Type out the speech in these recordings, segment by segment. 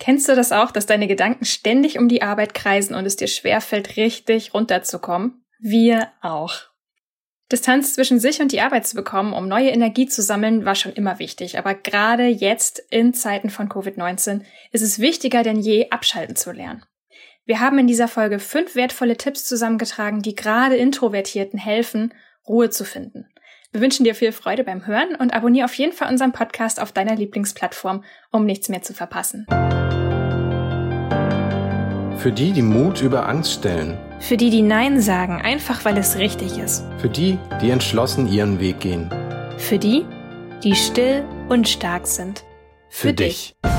Kennst du das auch, dass deine Gedanken ständig um die Arbeit kreisen und es dir schwerfällt, richtig runterzukommen? Wir auch. Distanz zwischen sich und die Arbeit zu bekommen, um neue Energie zu sammeln, war schon immer wichtig. Aber gerade jetzt in Zeiten von Covid-19 ist es wichtiger denn je, abschalten zu lernen. Wir haben in dieser Folge fünf wertvolle Tipps zusammengetragen, die gerade Introvertierten helfen, Ruhe zu finden. Wir wünschen dir viel Freude beim Hören und abonniere auf jeden Fall unseren Podcast auf deiner Lieblingsplattform, um nichts mehr zu verpassen. Für die, die Mut über Angst stellen. Für die, die Nein sagen, einfach weil es richtig ist. Für die, die entschlossen ihren Weg gehen. Für die, die still und stark sind. Für, Für dich. dich.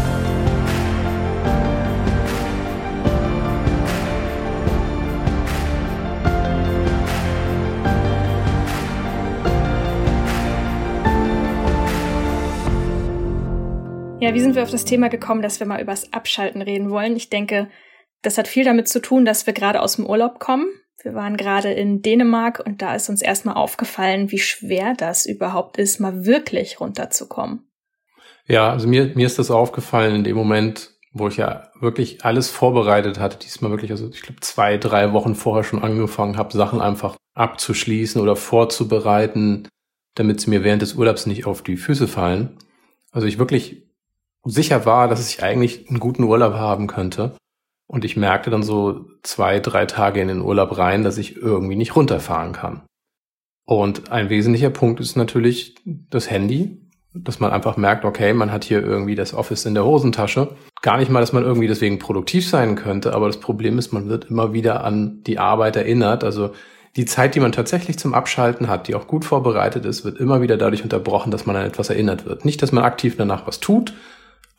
Ja, wie sind wir auf das Thema gekommen, dass wir mal übers Abschalten reden wollen? Ich denke, das hat viel damit zu tun, dass wir gerade aus dem Urlaub kommen. Wir waren gerade in Dänemark und da ist uns erstmal aufgefallen, wie schwer das überhaupt ist, mal wirklich runterzukommen. Ja, also mir, mir ist das aufgefallen in dem Moment, wo ich ja wirklich alles vorbereitet hatte, diesmal wirklich, also ich glaube zwei, drei Wochen vorher schon angefangen habe, Sachen einfach abzuschließen oder vorzubereiten, damit sie mir während des Urlaubs nicht auf die Füße fallen. Also ich wirklich sicher war, dass ich eigentlich einen guten Urlaub haben könnte. Und ich merkte dann so zwei, drei Tage in den Urlaub rein, dass ich irgendwie nicht runterfahren kann. Und ein wesentlicher Punkt ist natürlich das Handy, dass man einfach merkt, okay, man hat hier irgendwie das Office in der Hosentasche. Gar nicht mal, dass man irgendwie deswegen produktiv sein könnte, aber das Problem ist, man wird immer wieder an die Arbeit erinnert. Also die Zeit, die man tatsächlich zum Abschalten hat, die auch gut vorbereitet ist, wird immer wieder dadurch unterbrochen, dass man an etwas erinnert wird. Nicht, dass man aktiv danach was tut,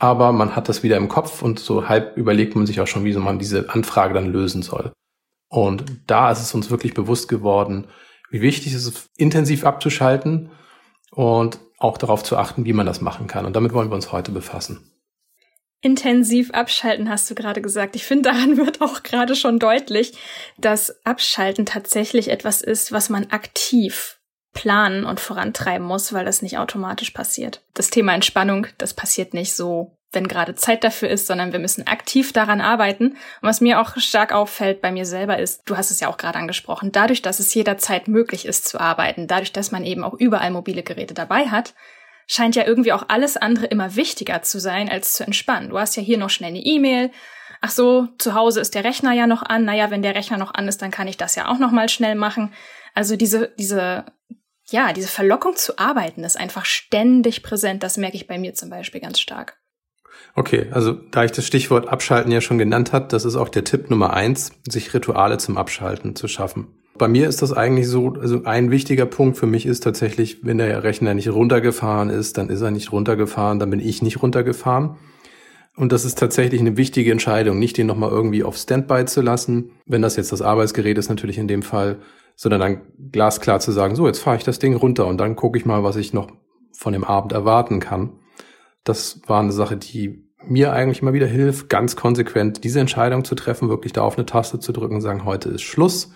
aber man hat das wieder im Kopf und so halb überlegt man sich auch schon, wie man diese Anfrage dann lösen soll. Und da ist es uns wirklich bewusst geworden, wie wichtig es ist, intensiv abzuschalten und auch darauf zu achten, wie man das machen kann. Und damit wollen wir uns heute befassen. Intensiv abschalten, hast du gerade gesagt. Ich finde, daran wird auch gerade schon deutlich, dass Abschalten tatsächlich etwas ist, was man aktiv planen und vorantreiben muss, weil das nicht automatisch passiert. Das Thema Entspannung, das passiert nicht so, wenn gerade Zeit dafür ist, sondern wir müssen aktiv daran arbeiten. Und was mir auch stark auffällt bei mir selber ist, du hast es ja auch gerade angesprochen, dadurch, dass es jederzeit möglich ist zu arbeiten, dadurch, dass man eben auch überall mobile Geräte dabei hat, scheint ja irgendwie auch alles andere immer wichtiger zu sein, als zu entspannen. Du hast ja hier noch schnell eine E-Mail. Ach so, zu Hause ist der Rechner ja noch an. Naja, wenn der Rechner noch an ist, dann kann ich das ja auch noch mal schnell machen. Also diese, diese ja, diese Verlockung zu arbeiten ist einfach ständig präsent. Das merke ich bei mir zum Beispiel ganz stark. Okay, also da ich das Stichwort Abschalten ja schon genannt hat, das ist auch der Tipp Nummer eins, sich Rituale zum Abschalten zu schaffen. Bei mir ist das eigentlich so, also ein wichtiger Punkt für mich ist tatsächlich, wenn der Rechner nicht runtergefahren ist, dann ist er nicht runtergefahren, dann bin ich nicht runtergefahren. Und das ist tatsächlich eine wichtige Entscheidung, nicht den nochmal irgendwie auf Standby zu lassen. Wenn das jetzt das Arbeitsgerät ist, natürlich in dem Fall, sondern dann glasklar zu sagen, so, jetzt fahre ich das Ding runter und dann gucke ich mal, was ich noch von dem Abend erwarten kann. Das war eine Sache, die mir eigentlich immer wieder hilft, ganz konsequent diese Entscheidung zu treffen, wirklich da auf eine Taste zu drücken und sagen, heute ist Schluss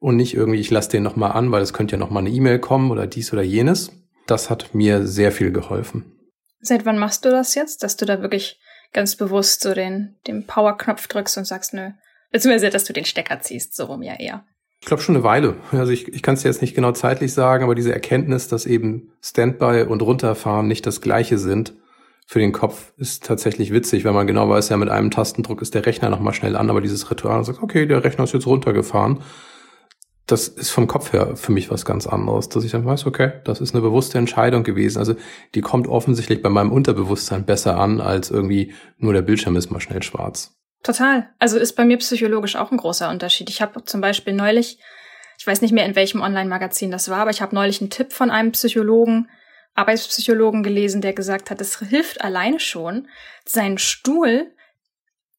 und nicht irgendwie, ich lasse den nochmal an, weil es könnte ja nochmal eine E-Mail kommen oder dies oder jenes. Das hat mir sehr viel geholfen. Seit wann machst du das jetzt, dass du da wirklich ganz bewusst so den, den Power-Knopf drückst und sagst, nö, beziehungsweise, dass du den Stecker ziehst, so rum ja eher. Ich glaube schon eine Weile. Also ich, ich kann es jetzt nicht genau zeitlich sagen, aber diese Erkenntnis, dass eben Standby und runterfahren nicht das gleiche sind, für den Kopf ist tatsächlich witzig, wenn man genau weiß, ja, mit einem Tastendruck ist der Rechner nochmal schnell an, aber dieses Ritual sagt, okay, der Rechner ist jetzt runtergefahren. Das ist vom Kopf her für mich was ganz anderes, dass ich dann weiß, okay, das ist eine bewusste Entscheidung gewesen. Also die kommt offensichtlich bei meinem Unterbewusstsein besser an, als irgendwie nur der Bildschirm ist mal schnell schwarz. Total. Also ist bei mir psychologisch auch ein großer Unterschied. Ich habe zum Beispiel neulich, ich weiß nicht mehr in welchem Online-Magazin das war, aber ich habe neulich einen Tipp von einem Psychologen, Arbeitspsychologen gelesen, der gesagt hat, es hilft alleine schon, seinen Stuhl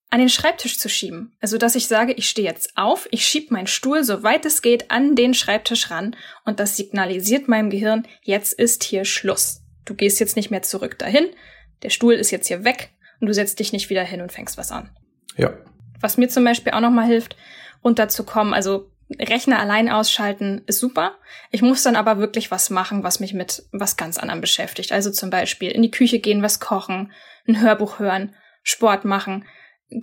an den Schreibtisch zu schieben. Also, dass ich sage, ich stehe jetzt auf, ich schiebe meinen Stuhl, soweit es geht, an den Schreibtisch ran und das signalisiert meinem Gehirn, jetzt ist hier Schluss. Du gehst jetzt nicht mehr zurück dahin, der Stuhl ist jetzt hier weg und du setzt dich nicht wieder hin und fängst was an. Ja. Was mir zum Beispiel auch nochmal hilft, runterzukommen, also Rechner allein ausschalten ist super. Ich muss dann aber wirklich was machen, was mich mit was ganz anderem beschäftigt. Also zum Beispiel in die Küche gehen, was kochen, ein Hörbuch hören Sport machen.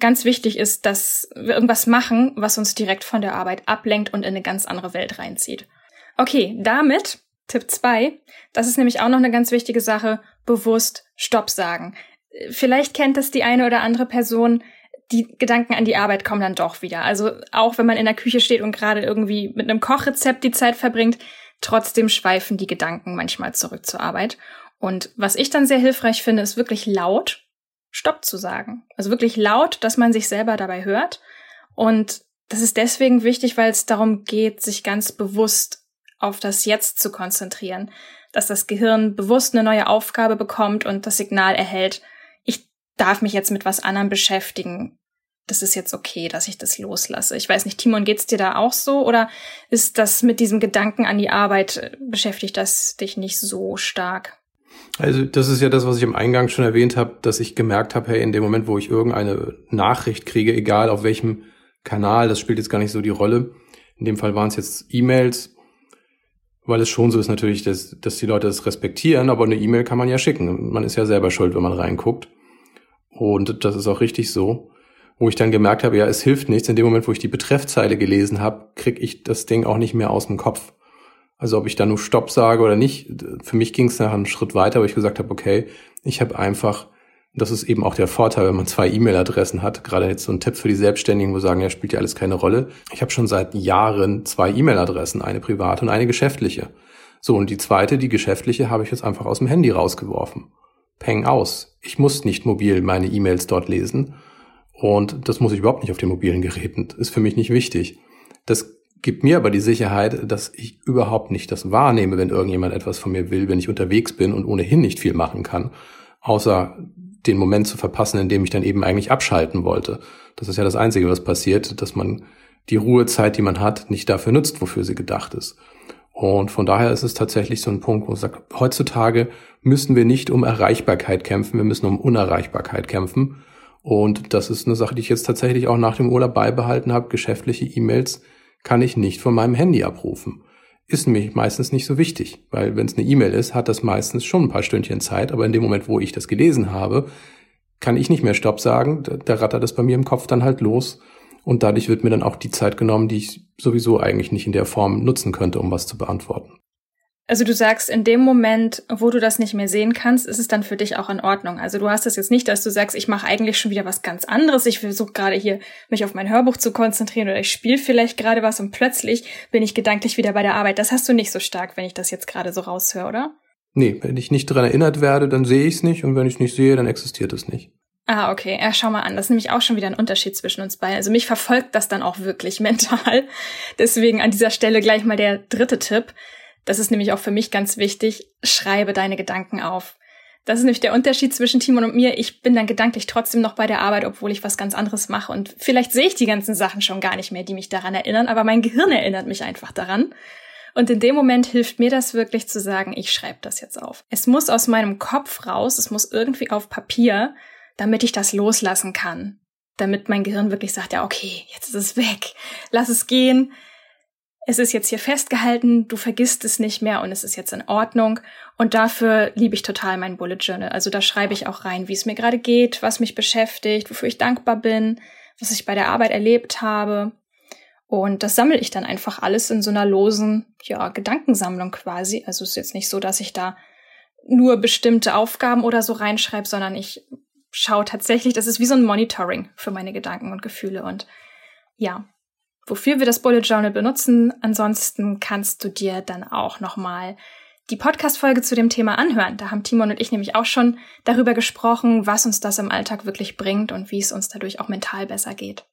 Ganz wichtig ist, dass wir irgendwas machen, was uns direkt von der Arbeit ablenkt und in eine ganz andere Welt reinzieht. Okay, damit Tipp zwei. das ist nämlich auch noch eine ganz wichtige Sache, bewusst Stopp sagen. Vielleicht kennt das die eine oder andere Person, die Gedanken an die Arbeit kommen dann doch wieder. Also auch wenn man in der Küche steht und gerade irgendwie mit einem Kochrezept die Zeit verbringt, trotzdem schweifen die Gedanken manchmal zurück zur Arbeit. Und was ich dann sehr hilfreich finde, ist wirklich laut Stopp zu sagen. Also wirklich laut, dass man sich selber dabei hört. Und das ist deswegen wichtig, weil es darum geht, sich ganz bewusst auf das Jetzt zu konzentrieren, dass das Gehirn bewusst eine neue Aufgabe bekommt und das Signal erhält, darf mich jetzt mit was anderem beschäftigen. Das ist jetzt okay, dass ich das loslasse. Ich weiß nicht, Timon, geht's dir da auch so oder ist das mit diesem Gedanken an die Arbeit äh, beschäftigt das dich nicht so stark? Also das ist ja das, was ich im Eingang schon erwähnt habe, dass ich gemerkt habe, hey, in dem Moment, wo ich irgendeine Nachricht kriege, egal auf welchem Kanal, das spielt jetzt gar nicht so die Rolle. In dem Fall waren es jetzt E-Mails, weil es schon so ist natürlich, dass, dass die Leute das respektieren, aber eine E-Mail kann man ja schicken. Man ist ja selber schuld, wenn man reinguckt. Und das ist auch richtig so. Wo ich dann gemerkt habe, ja, es hilft nichts. In dem Moment, wo ich die Betreffzeile gelesen habe, kriege ich das Ding auch nicht mehr aus dem Kopf. Also ob ich da nur Stopp sage oder nicht, für mich ging es nachher einen Schritt weiter, wo ich gesagt habe, okay, ich habe einfach das ist eben auch der Vorteil, wenn man zwei E-Mail-Adressen hat. Gerade jetzt so ein Tipp für die Selbstständigen, wo sagen, ja, spielt ja alles keine Rolle. Ich habe schon seit Jahren zwei E-Mail-Adressen, eine private und eine geschäftliche. So, und die zweite, die geschäftliche, habe ich jetzt einfach aus dem Handy rausgeworfen. Peng aus. Ich muss nicht mobil meine E-Mails dort lesen. Und das muss ich überhaupt nicht auf den mobilen Geräten. Das ist für mich nicht wichtig. Das gibt mir aber die Sicherheit, dass ich überhaupt nicht das wahrnehme, wenn irgendjemand etwas von mir will, wenn ich unterwegs bin und ohnehin nicht viel machen kann, außer den Moment zu verpassen, in dem ich dann eben eigentlich abschalten wollte. Das ist ja das Einzige, was passiert, dass man die Ruhezeit, die man hat, nicht dafür nutzt, wofür sie gedacht ist. Und von daher ist es tatsächlich so ein Punkt, wo ich sage, heutzutage müssen wir nicht um Erreichbarkeit kämpfen, wir müssen um Unerreichbarkeit kämpfen. Und das ist eine Sache, die ich jetzt tatsächlich auch nach dem Urlaub beibehalten habe. Geschäftliche E-Mails kann ich nicht von meinem Handy abrufen ist mir meistens nicht so wichtig, weil wenn es eine E-Mail ist, hat das meistens schon ein paar Stündchen Zeit, aber in dem Moment, wo ich das gelesen habe, kann ich nicht mehr Stopp sagen, da, rattert das bei mir im Kopf dann halt los und dadurch wird mir dann auch die Zeit genommen, die ich sowieso eigentlich nicht in der Form nutzen könnte, um was zu beantworten. Also du sagst, in dem Moment, wo du das nicht mehr sehen kannst, ist es dann für dich auch in Ordnung. Also du hast das jetzt nicht, dass du sagst, ich mache eigentlich schon wieder was ganz anderes. Ich versuche gerade hier mich auf mein Hörbuch zu konzentrieren oder ich spiele vielleicht gerade was und plötzlich bin ich gedanklich wieder bei der Arbeit. Das hast du nicht so stark, wenn ich das jetzt gerade so raushöre, oder? Nee, wenn ich nicht dran erinnert werde, dann sehe ich es nicht und wenn ich es nicht sehe, dann existiert es nicht. Ah, okay. Ja, schau mal an. Das ist nämlich auch schon wieder ein Unterschied zwischen uns beiden. Also mich verfolgt das dann auch wirklich mental. Deswegen an dieser Stelle gleich mal der dritte Tipp. Das ist nämlich auch für mich ganz wichtig. Schreibe deine Gedanken auf. Das ist nämlich der Unterschied zwischen Timon und mir. Ich bin dann gedanklich trotzdem noch bei der Arbeit, obwohl ich was ganz anderes mache. Und vielleicht sehe ich die ganzen Sachen schon gar nicht mehr, die mich daran erinnern, aber mein Gehirn erinnert mich einfach daran. Und in dem Moment hilft mir das wirklich zu sagen, ich schreibe das jetzt auf. Es muss aus meinem Kopf raus, es muss irgendwie auf Papier, damit ich das loslassen kann. Damit mein Gehirn wirklich sagt, ja, okay, jetzt ist es weg. Lass es gehen es ist jetzt hier festgehalten, du vergisst es nicht mehr und es ist jetzt in Ordnung. Und dafür liebe ich total mein Bullet Journal. Also da schreibe ich auch rein, wie es mir gerade geht, was mich beschäftigt, wofür ich dankbar bin, was ich bei der Arbeit erlebt habe. Und das sammle ich dann einfach alles in so einer losen, ja, Gedankensammlung quasi. Also es ist jetzt nicht so, dass ich da nur bestimmte Aufgaben oder so reinschreibe, sondern ich schaue tatsächlich, das ist wie so ein Monitoring für meine Gedanken und Gefühle. Und ja, wofür wir das Bullet Journal benutzen. Ansonsten kannst du dir dann auch nochmal die Podcast-Folge zu dem Thema anhören. Da haben Timon und ich nämlich auch schon darüber gesprochen, was uns das im Alltag wirklich bringt und wie es uns dadurch auch mental besser geht.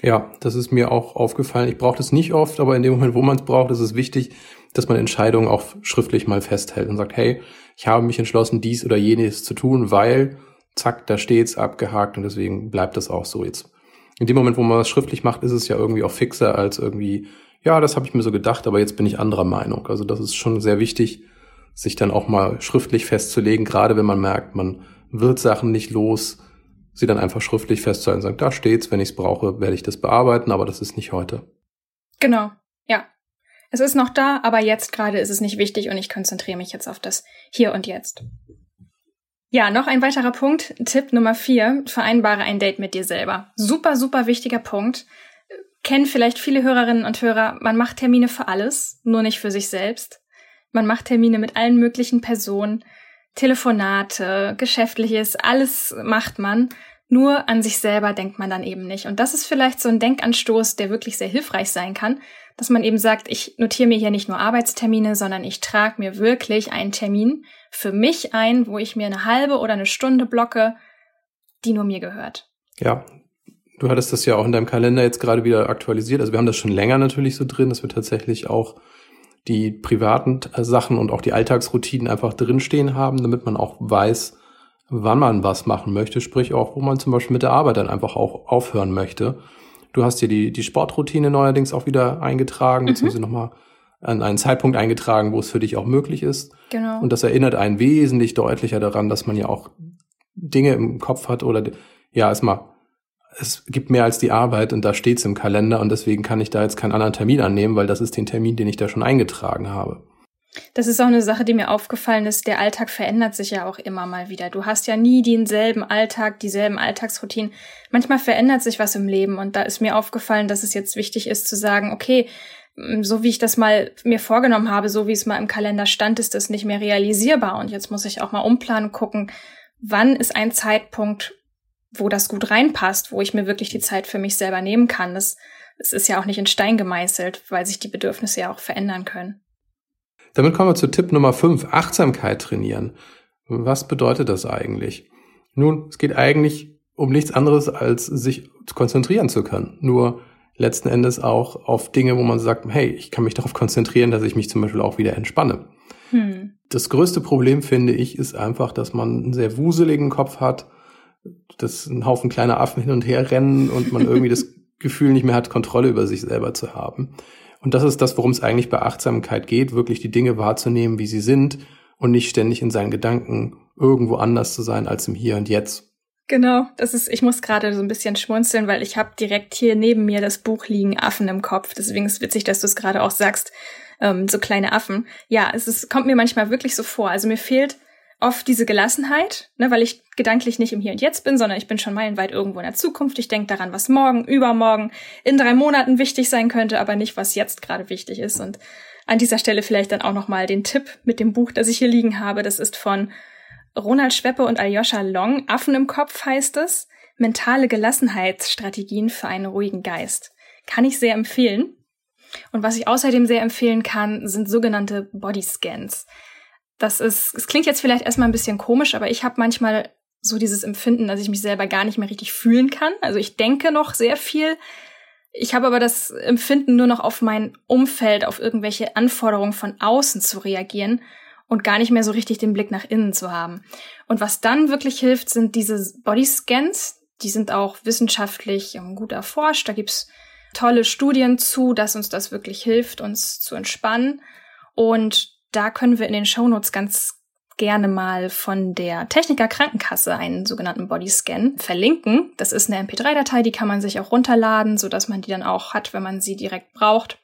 Ja, das ist mir auch aufgefallen. Ich brauche das nicht oft, aber in dem Moment, wo man es braucht, ist es wichtig, dass man Entscheidungen auch schriftlich mal festhält und sagt, hey, ich habe mich entschlossen, dies oder jenes zu tun, weil, zack, da steht's abgehakt und deswegen bleibt das auch so jetzt in dem Moment, wo man was schriftlich macht, ist es ja irgendwie auch fixer als irgendwie, ja, das habe ich mir so gedacht, aber jetzt bin ich anderer Meinung. Also das ist schon sehr wichtig, sich dann auch mal schriftlich festzulegen, gerade wenn man merkt, man wird Sachen nicht los, sie dann einfach schriftlich festzuhalten und sagen, da steht's, wenn ich es brauche, werde ich das bearbeiten, aber das ist nicht heute. Genau, ja. Es ist noch da, aber jetzt gerade ist es nicht wichtig und ich konzentriere mich jetzt auf das Hier und Jetzt. Ja, noch ein weiterer Punkt. Tipp Nummer vier. Vereinbare ein Date mit dir selber. Super, super wichtiger Punkt. Kennen vielleicht viele Hörerinnen und Hörer. Man macht Termine für alles, nur nicht für sich selbst. Man macht Termine mit allen möglichen Personen. Telefonate, Geschäftliches, alles macht man. Nur an sich selber denkt man dann eben nicht. Und das ist vielleicht so ein Denkanstoß, der wirklich sehr hilfreich sein kann, dass man eben sagt, ich notiere mir hier nicht nur Arbeitstermine, sondern ich trage mir wirklich einen Termin für mich ein, wo ich mir eine halbe oder eine Stunde blocke, die nur mir gehört. Ja, du hattest das ja auch in deinem Kalender jetzt gerade wieder aktualisiert. Also wir haben das schon länger natürlich so drin, dass wir tatsächlich auch die privaten Sachen und auch die Alltagsroutinen einfach drinstehen haben, damit man auch weiß, wann man was machen möchte, sprich auch, wo man zum Beispiel mit der Arbeit dann einfach auch aufhören möchte. Du hast dir die, die Sportroutine neuerdings auch wieder eingetragen, mhm. beziehungsweise nochmal an einen Zeitpunkt eingetragen, wo es für dich auch möglich ist. Genau. Und das erinnert einen wesentlich deutlicher daran, dass man ja auch Dinge im Kopf hat oder ja, erstmal, es gibt mehr als die Arbeit und da steht's im Kalender und deswegen kann ich da jetzt keinen anderen Termin annehmen, weil das ist den Termin, den ich da schon eingetragen habe. Das ist auch eine Sache, die mir aufgefallen ist. Der Alltag verändert sich ja auch immer mal wieder. Du hast ja nie denselben Alltag, dieselben Alltagsroutinen. Manchmal verändert sich was im Leben und da ist mir aufgefallen, dass es jetzt wichtig ist zu sagen, okay, so wie ich das mal mir vorgenommen habe, so wie es mal im Kalender stand, ist das nicht mehr realisierbar und jetzt muss ich auch mal umplanen, gucken, wann ist ein Zeitpunkt, wo das gut reinpasst, wo ich mir wirklich die Zeit für mich selber nehmen kann. Das, das ist ja auch nicht in Stein gemeißelt, weil sich die Bedürfnisse ja auch verändern können. Damit kommen wir zu Tipp Nummer 5, Achtsamkeit trainieren. Was bedeutet das eigentlich? Nun, es geht eigentlich um nichts anderes, als sich konzentrieren zu können. Nur letzten Endes auch auf Dinge, wo man sagt, hey, ich kann mich darauf konzentrieren, dass ich mich zum Beispiel auch wieder entspanne. Hm. Das größte Problem, finde ich, ist einfach, dass man einen sehr wuseligen Kopf hat, dass ein Haufen kleiner Affen hin und her rennen und man irgendwie das Gefühl nicht mehr hat, Kontrolle über sich selber zu haben. Und das ist das, worum es eigentlich bei Achtsamkeit geht, wirklich die Dinge wahrzunehmen, wie sie sind und nicht ständig in seinen Gedanken irgendwo anders zu sein als im Hier und Jetzt. Genau, das ist, ich muss gerade so ein bisschen schmunzeln, weil ich habe direkt hier neben mir das Buch liegen, Affen im Kopf. Deswegen ist es witzig, dass du es gerade auch sagst, ähm, so kleine Affen. Ja, es ist, kommt mir manchmal wirklich so vor. Also mir fehlt oft diese Gelassenheit, ne, weil ich gedanklich nicht im Hier und Jetzt bin, sondern ich bin schon meilenweit irgendwo in der Zukunft. Ich denke daran, was morgen, übermorgen, in drei Monaten wichtig sein könnte, aber nicht, was jetzt gerade wichtig ist. Und an dieser Stelle vielleicht dann auch nochmal den Tipp mit dem Buch, das ich hier liegen habe. Das ist von Ronald Schweppe und Aljoscha Long. Affen im Kopf heißt es. Mentale Gelassenheitsstrategien für einen ruhigen Geist. Kann ich sehr empfehlen. Und was ich außerdem sehr empfehlen kann, sind sogenannte Bodyscans das ist, es klingt jetzt vielleicht erstmal ein bisschen komisch, aber ich habe manchmal so dieses Empfinden, dass ich mich selber gar nicht mehr richtig fühlen kann. Also ich denke noch sehr viel. Ich habe aber das Empfinden, nur noch auf mein Umfeld, auf irgendwelche Anforderungen von außen zu reagieren und gar nicht mehr so richtig den Blick nach innen zu haben. Und was dann wirklich hilft, sind diese Bodyscans. Die sind auch wissenschaftlich ähm, gut erforscht. Da gibt's tolle Studien zu, dass uns das wirklich hilft, uns zu entspannen. Und da können wir in den Shownotes ganz gerne mal von der Techniker Krankenkasse einen sogenannten Bodyscan verlinken. Das ist eine MP3-Datei, die kann man sich auch runterladen, so dass man die dann auch hat, wenn man sie direkt braucht.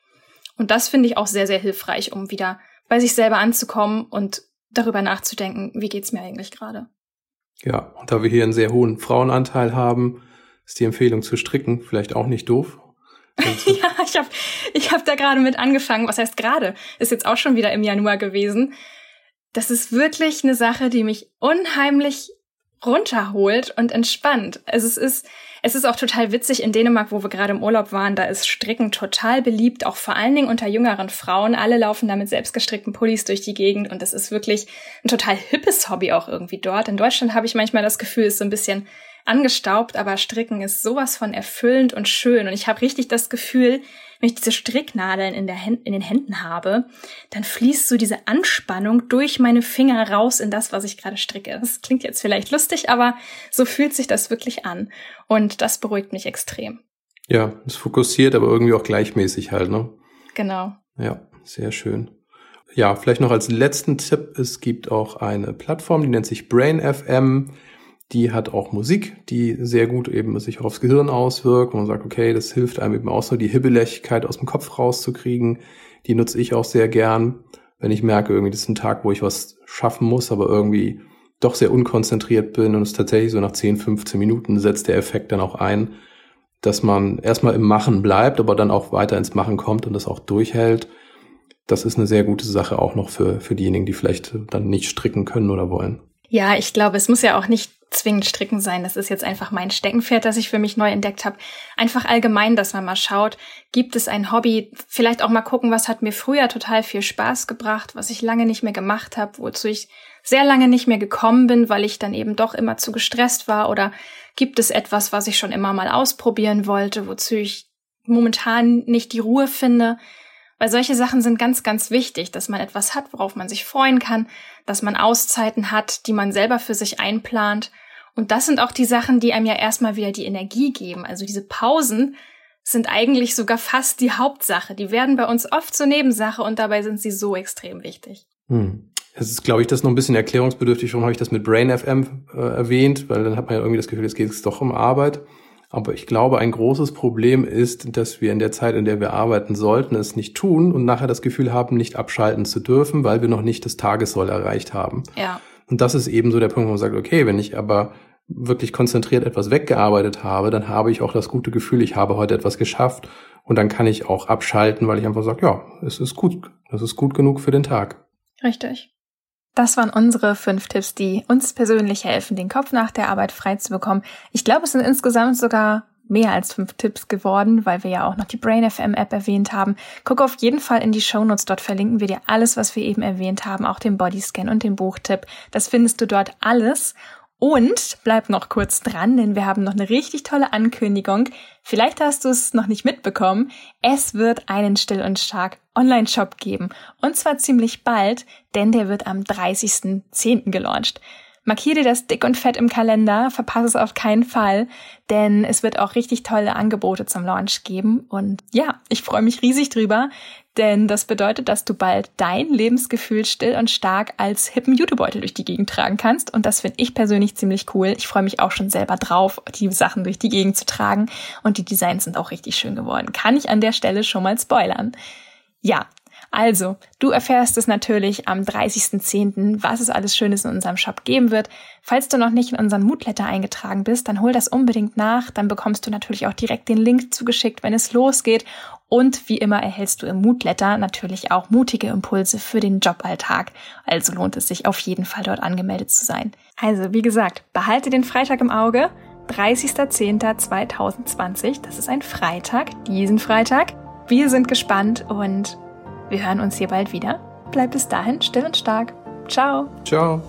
Und das finde ich auch sehr, sehr hilfreich, um wieder bei sich selber anzukommen und darüber nachzudenken, wie geht's mir eigentlich gerade. Ja, und da wir hier einen sehr hohen Frauenanteil haben, ist die Empfehlung zu stricken vielleicht auch nicht doof. ja, ich habe ich hab da gerade mit angefangen. Was heißt gerade? Ist jetzt auch schon wieder im Januar gewesen. Das ist wirklich eine Sache, die mich unheimlich runterholt und entspannt. Also es ist, es ist auch total witzig in Dänemark, wo wir gerade im Urlaub waren, da ist Stricken total beliebt, auch vor allen Dingen unter jüngeren Frauen. Alle laufen da mit selbstgestrickten Pullis durch die Gegend und es ist wirklich ein total hippes Hobby auch irgendwie dort. In Deutschland habe ich manchmal das Gefühl, es ist so ein bisschen angestaubt, aber Stricken ist sowas von erfüllend und schön. Und ich habe richtig das Gefühl, wenn ich diese Stricknadeln in, der in den Händen habe, dann fließt so diese Anspannung durch meine Finger raus in das, was ich gerade stricke. Das klingt jetzt vielleicht lustig, aber so fühlt sich das wirklich an. Und das beruhigt mich extrem. Ja, ist fokussiert, aber irgendwie auch gleichmäßig halt, ne? Genau. Ja, sehr schön. Ja, vielleicht noch als letzten Tipp, es gibt auch eine Plattform, die nennt sich Brain FM. Die hat auch Musik, die sehr gut eben sich aufs Gehirn auswirkt. Man sagt, okay, das hilft einem eben auch so, die Hibbeligkeit aus dem Kopf rauszukriegen. Die nutze ich auch sehr gern, wenn ich merke, irgendwie, das ist ein Tag, wo ich was schaffen muss, aber irgendwie doch sehr unkonzentriert bin und es tatsächlich so nach 10, 15 Minuten setzt der Effekt dann auch ein, dass man erstmal im Machen bleibt, aber dann auch weiter ins Machen kommt und das auch durchhält. Das ist eine sehr gute Sache auch noch für, für diejenigen, die vielleicht dann nicht stricken können oder wollen. Ja, ich glaube, es muss ja auch nicht zwingend stricken sein. Das ist jetzt einfach mein Steckenpferd, das ich für mich neu entdeckt habe. Einfach allgemein, dass man mal schaut, gibt es ein Hobby, vielleicht auch mal gucken, was hat mir früher total viel Spaß gebracht, was ich lange nicht mehr gemacht habe, wozu ich sehr lange nicht mehr gekommen bin, weil ich dann eben doch immer zu gestresst war oder gibt es etwas, was ich schon immer mal ausprobieren wollte, wozu ich momentan nicht die Ruhe finde. Weil solche Sachen sind ganz, ganz wichtig, dass man etwas hat, worauf man sich freuen kann, dass man Auszeiten hat, die man selber für sich einplant und das sind auch die Sachen, die einem ja erstmal wieder die Energie geben. Also diese Pausen sind eigentlich sogar fast die Hauptsache. Die werden bei uns oft zur Nebensache und dabei sind sie so extrem wichtig. Hm. Es ist, glaube ich, das noch ein bisschen erklärungsbedürftig. Warum habe ich das mit Brain FM äh, erwähnt? Weil dann hat man ja irgendwie das Gefühl, es geht doch um Arbeit. Aber ich glaube, ein großes Problem ist, dass wir in der Zeit, in der wir arbeiten sollten, es nicht tun und nachher das Gefühl haben, nicht abschalten zu dürfen, weil wir noch nicht das Tagessoll erreicht haben. Ja. Und das ist eben so der Punkt, wo man sagt, okay, wenn ich aber wirklich konzentriert etwas weggearbeitet habe, dann habe ich auch das gute Gefühl, ich habe heute etwas geschafft und dann kann ich auch abschalten, weil ich einfach sage, ja, es ist gut, es ist gut genug für den Tag. Richtig. Das waren unsere fünf Tipps, die uns persönlich helfen, den Kopf nach der Arbeit frei zu bekommen. Ich glaube, es sind insgesamt sogar mehr als fünf Tipps geworden, weil wir ja auch noch die Brain FM App erwähnt haben. Guck auf jeden Fall in die Show Notes. Dort verlinken wir dir alles, was wir eben erwähnt haben, auch den Bodyscan und den Buchtipp. Das findest du dort alles. Und bleib noch kurz dran, denn wir haben noch eine richtig tolle Ankündigung. Vielleicht hast du es noch nicht mitbekommen. Es wird einen Still und Stark Online-Shop geben. Und zwar ziemlich bald, denn der wird am 30.10. gelauncht. Markiere dir das dick und fett im Kalender, verpasse es auf keinen Fall, denn es wird auch richtig tolle Angebote zum Launch geben. Und ja, ich freue mich riesig drüber, denn das bedeutet, dass du bald dein Lebensgefühl still und stark als hippen Jutebeutel durch die Gegend tragen kannst. Und das finde ich persönlich ziemlich cool. Ich freue mich auch schon selber drauf, die Sachen durch die Gegend zu tragen. Und die Designs sind auch richtig schön geworden. Kann ich an der Stelle schon mal spoilern. Ja, also, du erfährst es natürlich am 30.10., was es alles Schönes in unserem Shop geben wird. Falls du noch nicht in unseren Moodletter eingetragen bist, dann hol das unbedingt nach. Dann bekommst du natürlich auch direkt den Link zugeschickt, wenn es losgeht. Und wie immer erhältst du im Moodletter natürlich auch mutige Impulse für den Joballtag. Also lohnt es sich auf jeden Fall dort angemeldet zu sein. Also, wie gesagt, behalte den Freitag im Auge. 30.10.2020. Das ist ein Freitag, diesen Freitag. Wir sind gespannt und wir hören uns hier bald wieder. Bleibt bis dahin still und stark. Ciao. Ciao.